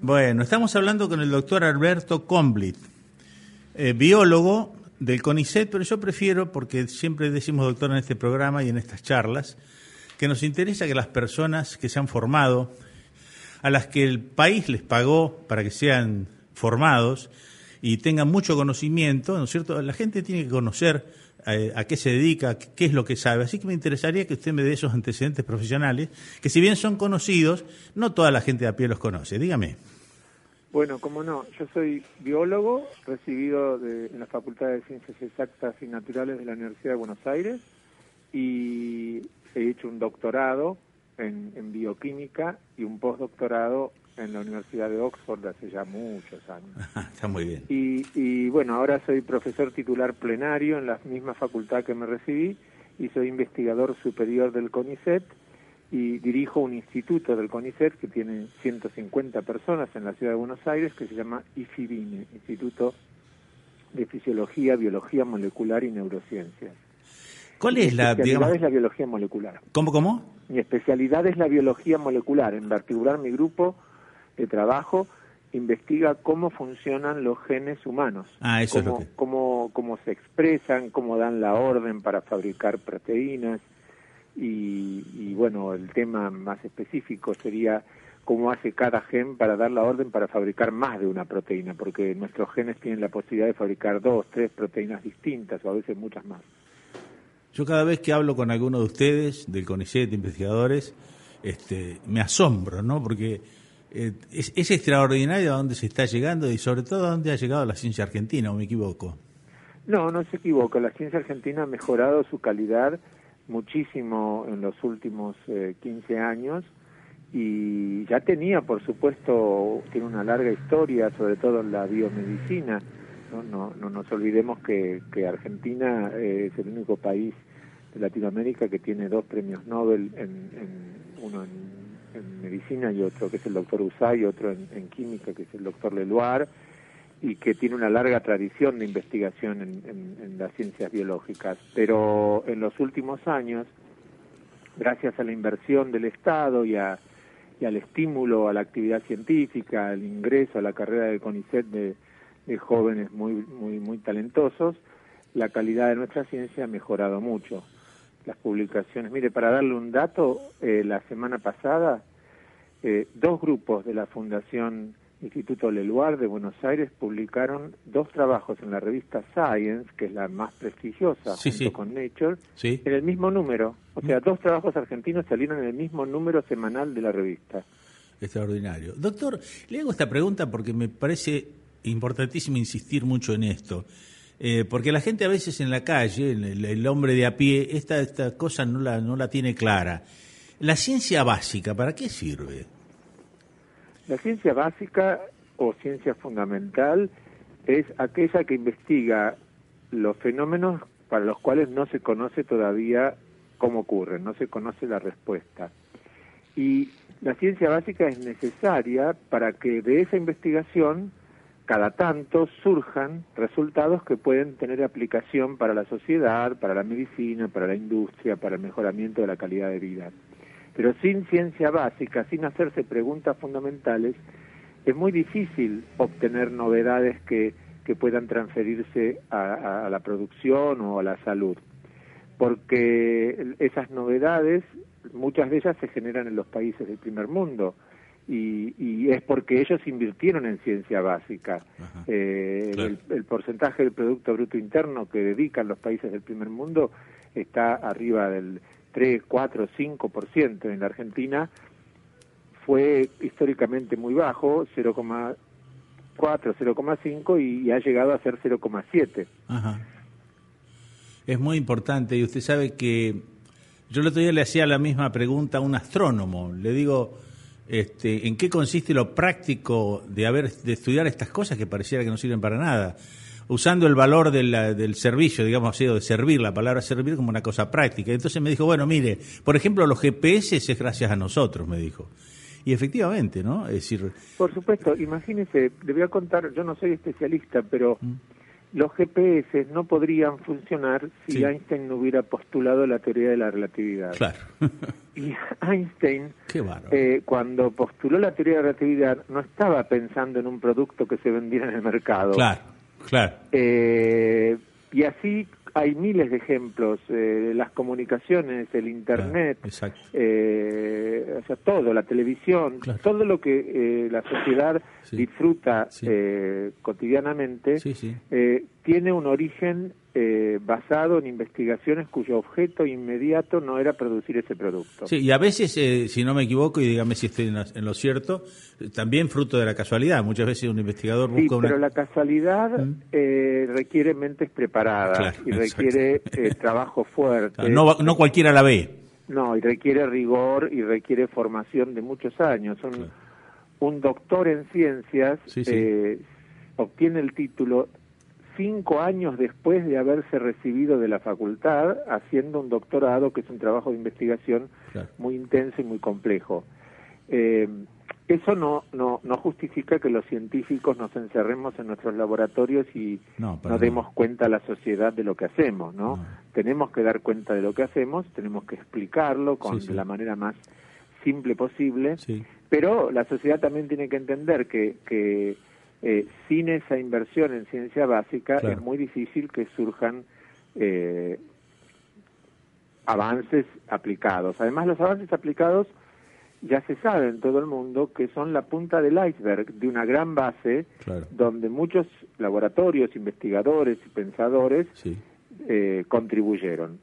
Bueno, estamos hablando con el doctor Alberto Comblit, eh, biólogo del CONICET, pero yo prefiero, porque siempre decimos doctor en este programa y en estas charlas, que nos interesa que las personas que se han formado, a las que el país les pagó para que sean formados y tengan mucho conocimiento, ¿no es cierto? La gente tiene que conocer a qué se dedica, qué es lo que sabe. Así que me interesaría que usted me dé esos antecedentes profesionales, que si bien son conocidos, no toda la gente de a pie los conoce. Dígame. Bueno, como no, yo soy biólogo, recibido de- en la Facultad de Ciencias Exactas y Naturales de la Universidad de Buenos Aires y he hecho un doctorado en, en bioquímica y un postdoctorado en la Universidad de Oxford hace ya muchos años. Está muy bien. Y, y bueno, ahora soy profesor titular plenario en la misma facultad que me recibí y soy investigador superior del CONICET y dirijo un instituto del CONICET que tiene 150 personas en la ciudad de Buenos Aires que se llama IFIBINE, Instituto de Fisiología, Biología Molecular y Neurociencias. ¿Cuál Mi es la, digamos, es la biología molecular. cómo, cómo? Mi especialidad es la biología molecular. En particular, mi grupo de trabajo investiga cómo funcionan los genes humanos. Ah, eso es cómo, lo que- cómo, cómo se expresan, cómo dan la orden para fabricar proteínas. Y, y, bueno, el tema más específico sería cómo hace cada gen para dar la orden para fabricar más de una proteína, porque nuestros genes tienen la posibilidad de fabricar dos, tres proteínas distintas o a veces muchas más. Yo cada vez que hablo con alguno de ustedes, del CONICET, de investigadores, este, me asombro, ¿no? Porque eh, es, extraordinario a dónde se está llegando y sobre todo a dónde ha llegado la ciencia argentina, o me equivoco. No, no se equivoca. La ciencia argentina ha mejorado su calidad muchísimo en los últimos eh, 15 años y ya tenía, por supuesto, tiene una larga historia, sobre todo en la biomedicina. No, no, no nos olvidemos que, que Argentina eh, es el único país de Latinoamérica que tiene dos premios Nobel, en- uno en, en medicina y otro que es el doctor Usay otro en, química que es el doctor Leloir y que tiene una larga tradición de investigación en, las ciencias biológicas. Pero en los últimos años, gracias a la inversión del Estado y, a- al estímulo a la actividad científica, al ingreso a la carrera de CONICET de, de jóvenes muy, muy, muy talentosos, la calidad de nuestra ciencia ha mejorado mucho. Las publicaciones, mire, para darle un dato, eh, la semana pasada eh, dos grupos de la Fundación Instituto Leluar de Buenos Aires publicaron dos trabajos en la revista Science, que es la más prestigiosa, Sí, junto sí. con Nature, ¿Sí? en el mismo número. O sea, dos trabajos argentinos salieron en el mismo número semanal de la revista. Extraordinario. Doctor, le hago esta pregunta porque me parece importantísimo insistir mucho en esto. Eh, porque la gente a veces en la calle, el, el hombre de a pie, esta, esta cosa no la, no la tiene clara. La ciencia básica, ¿para qué sirve? La ciencia básica o ciencia fundamental es aquella que investiga los fenómenos para los cuales no se conoce todavía cómo ocurren, no se conoce la respuesta. Y la ciencia básica es necesaria para que de esa investigación cada tanto surjan resultados que pueden tener aplicación para la sociedad, para la medicina, para la industria, para el mejoramiento de la calidad de vida. Pero sin ciencia básica, sin hacerse preguntas fundamentales, es muy difícil obtener novedades que, que puedan transferirse a, a- a la producción o a la salud. Porque esas novedades, muchas de ellas se generan en los países del primer mundo. Y, y es porque ellos invirtieron en ciencia básica. Eh, Claro. el, el porcentaje del Producto Bruto Interno que dedican los países del primer mundo está arriba del 3, 4, 5%. En la Argentina fue históricamente muy bajo, 0,4, 0,5 y, y ha llegado a ser 0,7. Ajá. Es muy importante y usted sabe que yo el otro día le hacía la misma pregunta a un astrónomo. Le digo, este, en qué consiste lo práctico de haber de estudiar estas cosas que pareciera que no sirven para nada, usando el valor del, del servicio, digamos así, o de servir, la palabra servir como una cosa práctica. Entonces me dijo, bueno, mire, por ejemplo, los GPS es gracias a nosotros, me dijo. Y efectivamente, ¿no? Es decir... Por supuesto, imagínese, le voy a contar, yo no soy especialista, pero los GPS no podrían funcionar si Sí. Einstein no hubiera postulado la teoría de la relatividad. Claro. Y Einstein, eh, cuando postuló la teoría de la relatividad, no estaba pensando en un producto que se vendiera en el mercado. claro, claro. Eh, y así hay miles de ejemplos, eh, las comunicaciones, el Internet, Claro, eh, o sea, todo, la televisión, Claro. todo lo que eh, la sociedad Sí. disfruta Sí. eh, cotidianamente, Sí, eh, tiene un origen eh, basado en investigaciones cuyo objeto inmediato no era producir ese producto. Sí, y a veces, eh, si no me equivoco, y dígame si estoy en, lo cierto, también fruto de la casualidad. Muchas veces un investigador Sí, busca una... pero la casualidad Mm. eh, requiere mentes preparadas Claro, y requiere eh, trabajo fuerte. Claro, no, no cualquiera la ve. No, y requiere rigor y requiere formación de muchos años. Un, Claro. un doctor en ciencias Sí, sí. eh, obtiene el título cinco años después de haberse recibido de la facultad, haciendo un doctorado, que es un trabajo de investigación Claro. muy intenso y muy complejo. Eh, eso no, no, no justifica que los científicos nos encerremos en nuestros laboratorios y No, demos cuenta a la sociedad de lo que hacemos, ¿no? No. Tenemos que dar cuenta de lo que hacemos, tenemos que explicarlo con Sí, sí. de la manera más simple posible, Sí. pero la sociedad también tiene que entender que, que eh, sin esa inversión en ciencia básica Claro. es muy difícil que surjan eh, avances aplicados. Además, los avances aplicados ya se sabe en todo el mundo que son la punta del iceberg de una gran base Claro. donde muchos laboratorios, investigadores y pensadores Sí. eh, contribuyeron.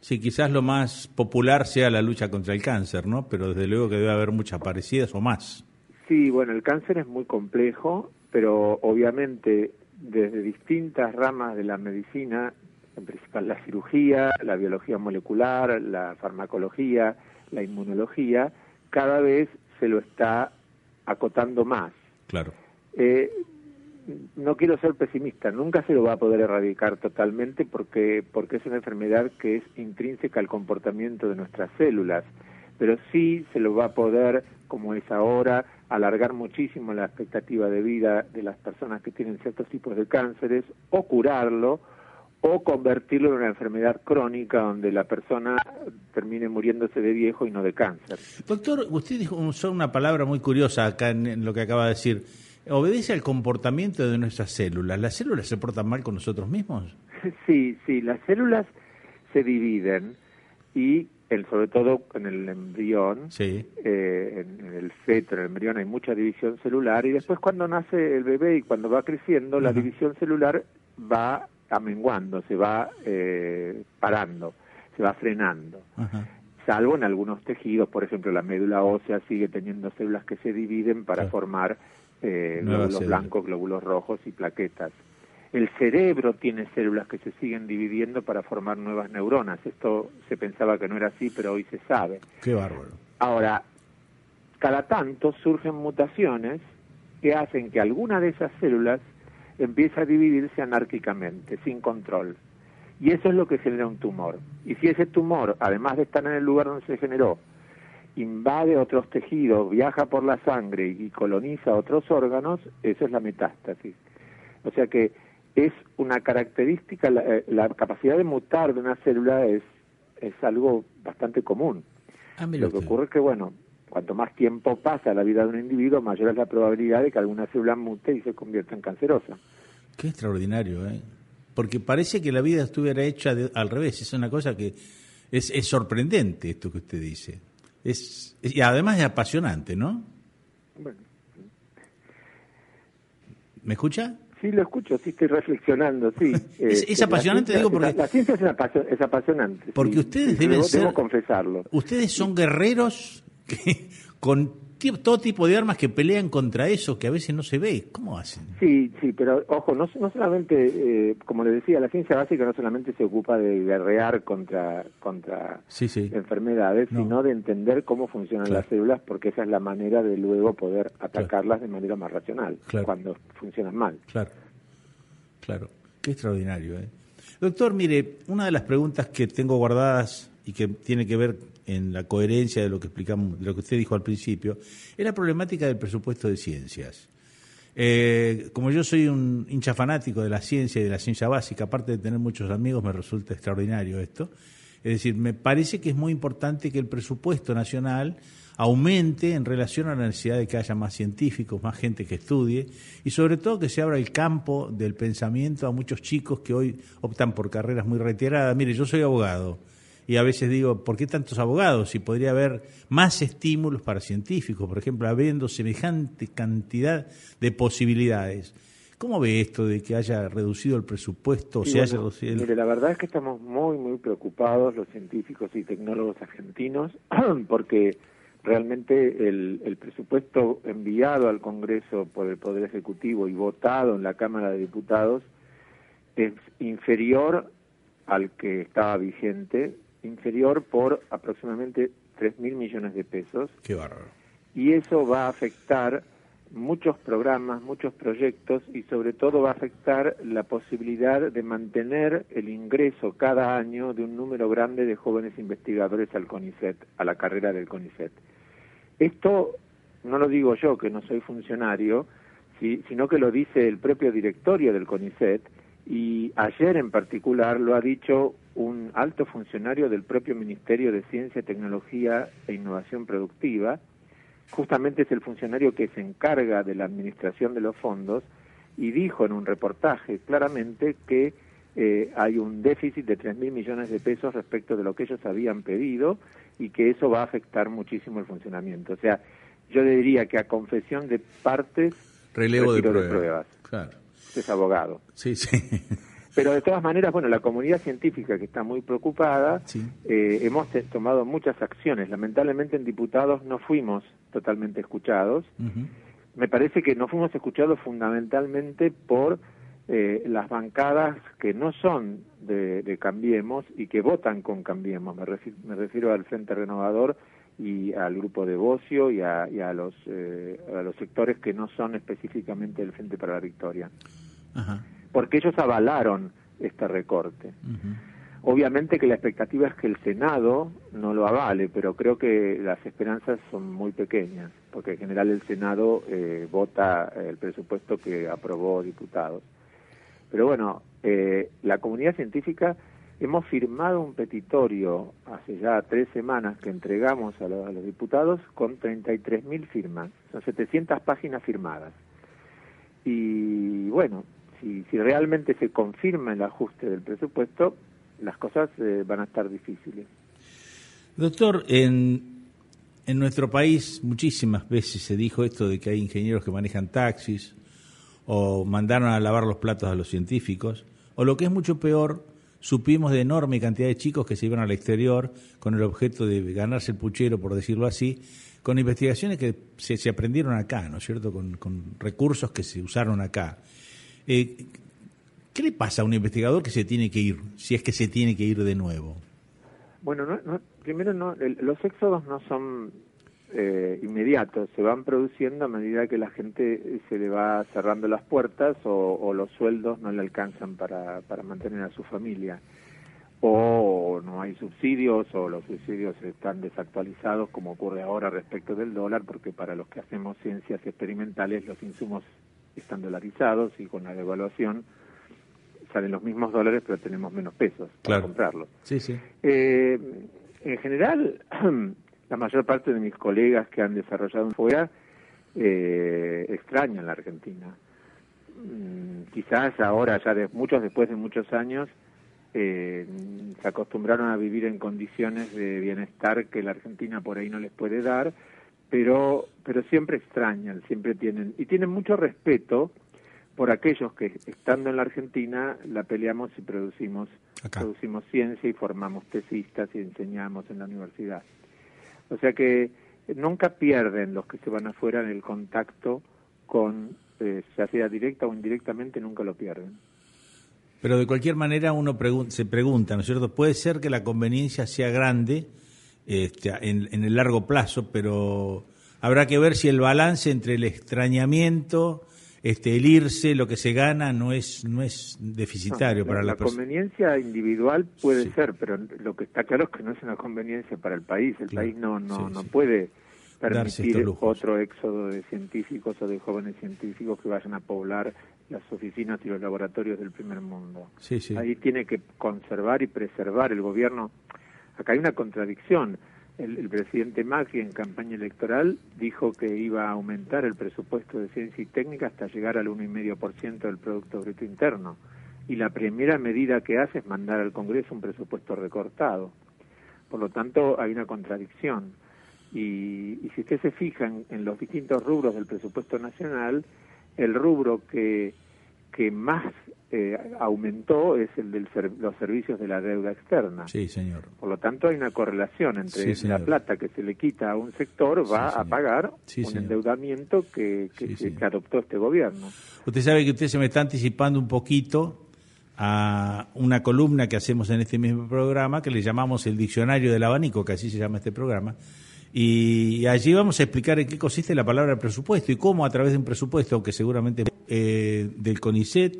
Sí, quizás lo más popular sea la lucha contra el cáncer, ¿no? Pero desde luego que debe haber muchas parecidas o más. Sí, bueno, el cáncer es muy complejo, pero obviamente desde distintas ramas de la medicina, en principal la cirugía, la biología molecular, la farmacología, la inmunología, cada vez se lo está acotando más. Claro. Eh, no quiero ser pesimista, nunca se lo va a poder erradicar totalmente porque, porque es una enfermedad que es intrínseca al comportamiento de nuestras células, pero sí se lo va a poder, como es ahora, alargar muchísimo la expectativa de vida de las personas que tienen ciertos tipos de cánceres, o curarlo, o convertirlo en una enfermedad crónica donde la persona termine muriéndose de viejo y no de cáncer. Doctor, usted dijo usó una palabra muy curiosa acá en, en lo que acaba de decir. Obedece al comportamiento de nuestras células. ¿Las células se portan mal con nosotros mismos? Sí, sí, las células se dividen y el, sobre todo en el embrión, Sí. eh, en, en el feto, en el embrión hay mucha división celular y después cuando nace el bebé y cuando va creciendo, la división celular va amenguando, se va eh, parando, se va frenando. Salvo en algunos tejidos, por ejemplo, la médula ósea sigue teniendo células que se dividen para Claro. formar eh, glóbulos células. blancos, glóbulos rojos y plaquetas. El cerebro tiene células que se siguen dividiendo para formar nuevas neuronas. Esto se pensaba que no era así, pero hoy se sabe. Qué bárbaro. Ahora, cada tanto surgen mutaciones que hacen que alguna de esas células empiece a dividirse anárquicamente, sin control. Y eso es lo que genera un tumor. Y si ese tumor, además de estar en el lugar donde se generó, invade otros tejidos, viaja por la sangre y coloniza otros órganos, eso es la metástasis. O sea que es una característica, la, eh, la capacidad de mutar de una célula es, es algo bastante común. Ah, Lo que usted. ocurre es que, bueno, cuanto más tiempo pasa la vida de un individuo, mayor es la probabilidad de que alguna célula mute y se convierta en cancerosa. Qué extraordinario, ¿eh? Porque parece que la vida estuviera hecha de- al revés. Es una cosa que es, es sorprendente esto que usted dice. Es, es- y además es apasionante, ¿no? Bueno, ¿Me escucha? Sí lo escucho, sí estoy reflexionando, sí. Es- es la apasionante, ciencia- digo, porque- La, la ciencia es, apasio- es apasionante. Porque sí, ustedes deben debo, ser- Debo confesarlo. Ustedes son guerreros que, con todo tipo de armas que pelean contra eso que a veces no se ve. ¿Cómo hacen? Sí, sí, pero ojo, no, no solamente, eh, como le decía, la ciencia básica no solamente se ocupa de guerrear contra, contra Sí, sí. enfermedades, No. sino de entender cómo funcionan Claro. las células, porque esa es la manera de luego poder atacarlas de manera más racional, Claro. cuando funcionan mal. Claro, claro. Qué extraordinario, ¿eh? Doctor, mire, una de las preguntas que tengo guardadas y que tiene que ver en la coherencia de lo que explicamos, de lo que usted dijo al principio, es la problemática del presupuesto de ciencias. Eh, como yo soy un hincha fanático de la ciencia y de la ciencia básica, aparte de tener muchos amigos, me resulta extraordinario esto. Es decir, me parece que es muy importante que el presupuesto nacional aumente en relación a la necesidad de que haya más científicos, más gente que estudie y sobre todo que se abra el campo del pensamiento a muchos chicos que hoy optan por carreras muy retiradas. Mire, yo soy abogado y a veces digo, ¿por qué tantos abogados? Si podría haber más estímulos para científicos, por ejemplo, habiendo semejante cantidad de posibilidades. ¿Cómo ve esto de que haya reducido el presupuesto? o Sí, se haya bueno, reducido el- mire, la verdad es que estamos muy, muy preocupados los científicos y tecnólogos argentinos porque realmente el, el presupuesto enviado al Congreso por el Poder Ejecutivo y votado en la Cámara de Diputados es inferior al que estaba vigente, inferior por aproximadamente 3 mil millones de pesos Qué bárbaro. y eso va a afectar muchos programas, muchos proyectos y sobre todo va a afectar la posibilidad de mantener el ingreso cada año de un número grande de jóvenes investigadores al CONICET, a la carrera del CONICET. Esto no lo digo yo, que no soy funcionario, si- sino que lo dice el propio directorio del CONICET y ayer en particular lo ha dicho un alto funcionario del propio Ministerio de Ciencia, Tecnología e Innovación Productiva, justamente es el funcionario que se encarga de la administración de los fondos y dijo en un reportaje claramente que eh, hay un déficit de 3 mil millones de pesos respecto de lo que ellos habían pedido y que eso va a afectar muchísimo el funcionamiento. O sea, yo le diría que a confesión de partes, Relevo de retiro pruebas. Claro. Es abogado. Sí, sí. Pero de todas maneras, bueno, la comunidad científica que está muy preocupada, Sí. eh, hemos tomado muchas acciones. Lamentablemente en diputados no fuimos totalmente escuchados. Me parece que no fuimos escuchados fundamentalmente por eh, las bancadas que no son de, de Cambiemos y que votan con Cambiemos. Me, refi- me refiero al Frente Renovador y al grupo de Bocio y a, y a los, eh, a los sectores que no son específicamente del Frente para la Victoria. Ajá. Porque ellos avalaron este recorte. Obviamente que la expectativa es que el Senado no lo avale, pero creo que las esperanzas son muy pequeñas, porque en general el Senado eh, vota el presupuesto que aprobó diputados. Pero bueno, eh, la comunidad científica hemos firmado un petitorio hace ya tres semanas que entregamos a, lo- a los diputados con 33.000 firmas, son 700 páginas firmadas. Y bueno, si, si realmente se confirma el ajuste del presupuesto, las cosas eh, van a estar difíciles. Doctor, en, en nuestro país muchísimas veces se dijo esto de que hay ingenieros que manejan taxis o mandaron a lavar los platos a los científicos, o lo que es mucho peor, supimos de enorme cantidad de chicos que se iban al exterior con el objeto de ganarse el puchero, por decirlo así, con investigaciones que se, se aprendieron acá, ¿no es cierto?, con, con recursos que se usaron acá. Eh, ¿Qué le pasa a un investigador que se tiene que ir, si es que se tiene que ir de nuevo? Bueno, no, no- primero no, los éxodos no son eh, inmediatos, se van produciendo a medida que la gente eh, se le va cerrando las puertas o, o los sueldos no le alcanzan para, para mantener a su familia. O no hay subsidios o los subsidios están desactualizados como ocurre ahora respecto del dólar porque para los que hacemos ciencias experimentales los insumos están dolarizados y con la devaluación salen los mismos dólares pero tenemos menos pesos para Claro. comprarlos. Sí, sí. Eh, en general, la mayor parte de mis colegas que han desarrollado fuera eh, extrañan la Argentina. Mm, quizás ahora, ya de muchos después de muchos años, eh, se acostumbraron a vivir en condiciones de bienestar que la Argentina por ahí no les puede dar, pero pero siempre extrañan, siempre tienen y tienen mucho respeto por aquellos que estando en la Argentina la peleamos y producimos Acá. producimos ciencia y formamos tesistas y enseñamos en la universidad. O sea que nunca pierden los que se van afuera en el contacto con, eh, ya sea directa o indirectamente, nunca lo pierden. Pero de cualquier manera uno se pregunta, ¿no es cierto? Puede ser que la conveniencia sea grande este, en el largo plazo, pero habrá que ver si el balance entre el extrañamiento, este, el irse, lo que se gana, no es no es deficitario No, para la, la, la persona. conveniencia individual puede Sí. ser, pero lo que está claro es que no es una conveniencia para el país. El Claro. país no no, Sí, no sí. puede permitir otro éxodo de científicos o de jóvenes científicos que vayan a poblar las oficinas y los laboratorios del primer mundo. Ahí tiene que conservar y preservar el gobierno. Acá hay una contradicción. El, presidente Macri en campaña electoral dijo que iba a aumentar el presupuesto de ciencia y técnica hasta llegar al 1,5% del Producto Bruto Interno. Y la primera medida que hace es mandar al Congreso un presupuesto recortado. Por lo tanto, hay una contradicción. Y, y si usted se fija en, en los distintos rubros del presupuesto nacional, el rubro que, que más eh, aumentó es el de los servicios de la deuda externa. Sí, señor. Por lo tanto, hay una correlación entre Sí, la plata que se le quita a un sector Sí, va a pagar Sí, un señor. endeudamiento que, se- que adoptó este gobierno. Usted sabe que usted se me está anticipando un poquito a una columna que hacemos en este mismo programa que le llamamos el diccionario del abanico, que así se llama este programa. Y allí vamos a explicar en qué consiste la palabra presupuesto y cómo a través de un presupuesto que seguramente eh, del CONICET,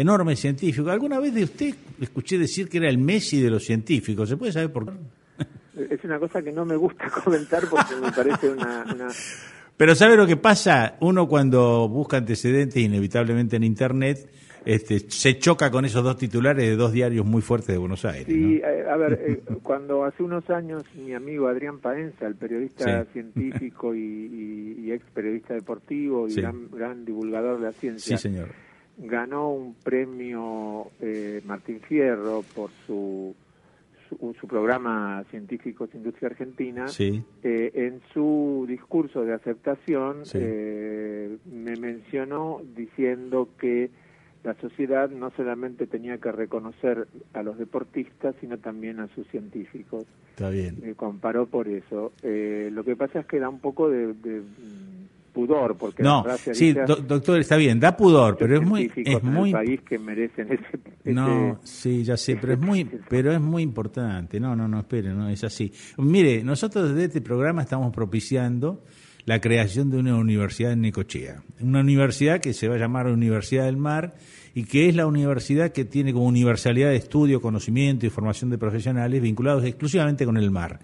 enorme científico. ¿Alguna vez de usted le escuché decir que era el Messi de los científicos? ¿Se puede saber por qué? Es una cosa que no me gusta comentar porque me parece una, una Pero ¿sabe lo que pasa? Uno cuando busca antecedentes inevitablemente en Internet este, se choca con esos dos titulares de dos diarios muy fuertes de Buenos Aires. Sí, ¿no? eh, a ver, eh, cuando hace unos años mi amigo Adrián Paenza, el periodista Sí. científico y, y- y ex periodista deportivo y Sí. gran, gran divulgador de la ciencia, Sí, señor. Ganó un premio eh, Martín Fierro por su, su, su programa Científicos Industria Argentina. Sí, Eh, en su discurso de aceptación Sí. eh, me mencionó diciendo que la sociedad no solamente tenía que reconocer a los deportistas, sino también a sus científicos. está bien. Me comparó por eso. Eh, lo que pasa es que da un poco de, de, pudor, porque No, la sí, do- doctor, está bien, da pudor, pero es muy, es muy, país que merecen ese, ese- no, sí, ya sé, pero es muy, pero es muy importante. No, no, no, espere, no es así. Mire, nosotros desde este programa estamos propiciando la creación de una universidad en Necochea, una universidad que se va a llamar Universidad del Mar y que es la universidad que tiene como universalidad de estudio, conocimiento y formación de profesionales vinculados exclusivamente con el mar.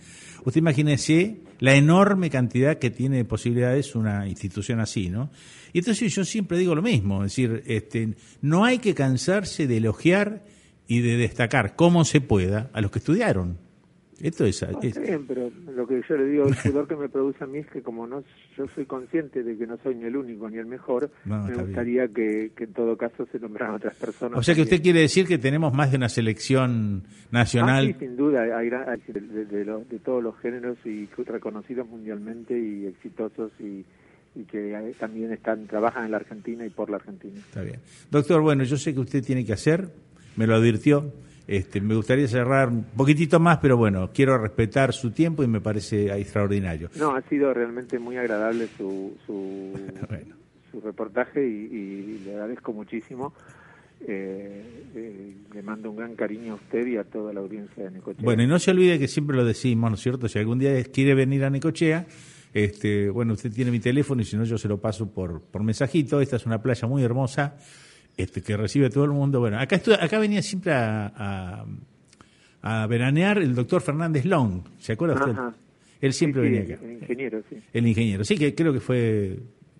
Usted imagínese la enorme cantidad que tiene de posibilidades una institución así, ¿no? Y entonces yo siempre digo lo mismo, es decir, este, no hay que cansarse de elogiar y de destacar como se pueda a los que estudiaron. Esto es, No, es- está bien, pero lo que yo le digo, el pudor que me produce a mí es que como no yo soy consciente de que no soy ni el único ni el mejor, No, me gustaría que, que en todo caso se nombraran otras personas. o sea que usted quiere decir que tenemos más de una selección nacional. Ah, sí, sin duda, hay, hay de, de- de los- de todos los géneros y reconocidos mundialmente y exitosos y, y que también están trabajan en la Argentina y por la Argentina. Está bien. Doctor, bueno, yo sé que usted tiene que hacer, me lo advirtió. Este, me gustaría cerrar un poquitito más, pero bueno, quiero respetar su tiempo y me parece extraordinario. No, ha sido realmente muy agradable su, su, Bueno. su reportaje y, y le agradezco muchísimo. Eh, eh, le mando un gran cariño a usted y a toda la audiencia de Necochea. Bueno, y no se olvide que siempre lo decimos, ¿no es cierto? Si algún día quiere venir a Necochea, este, bueno, usted tiene mi teléfono y si no yo se lo paso por, por mensajito. Esta es una playa muy hermosa este, que recibe todo el mundo. Bueno, acá, acá venía siempre a, a, a veranear el doctor Fernández Long, ¿se acuerda usted? Ajá. Él siempre Sí, sí, venía acá. El ingeniero, sí. El ingeniero, sí, que creo que fue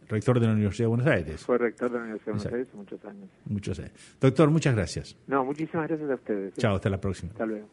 rector de la Universidad de Buenos Aires. Fue rector de la Universidad de Buenos. Aires muchos años. Muchos años. Doctor, muchas gracias. No, muchísimas gracias a ustedes. Chao, hasta la próxima. Hasta luego.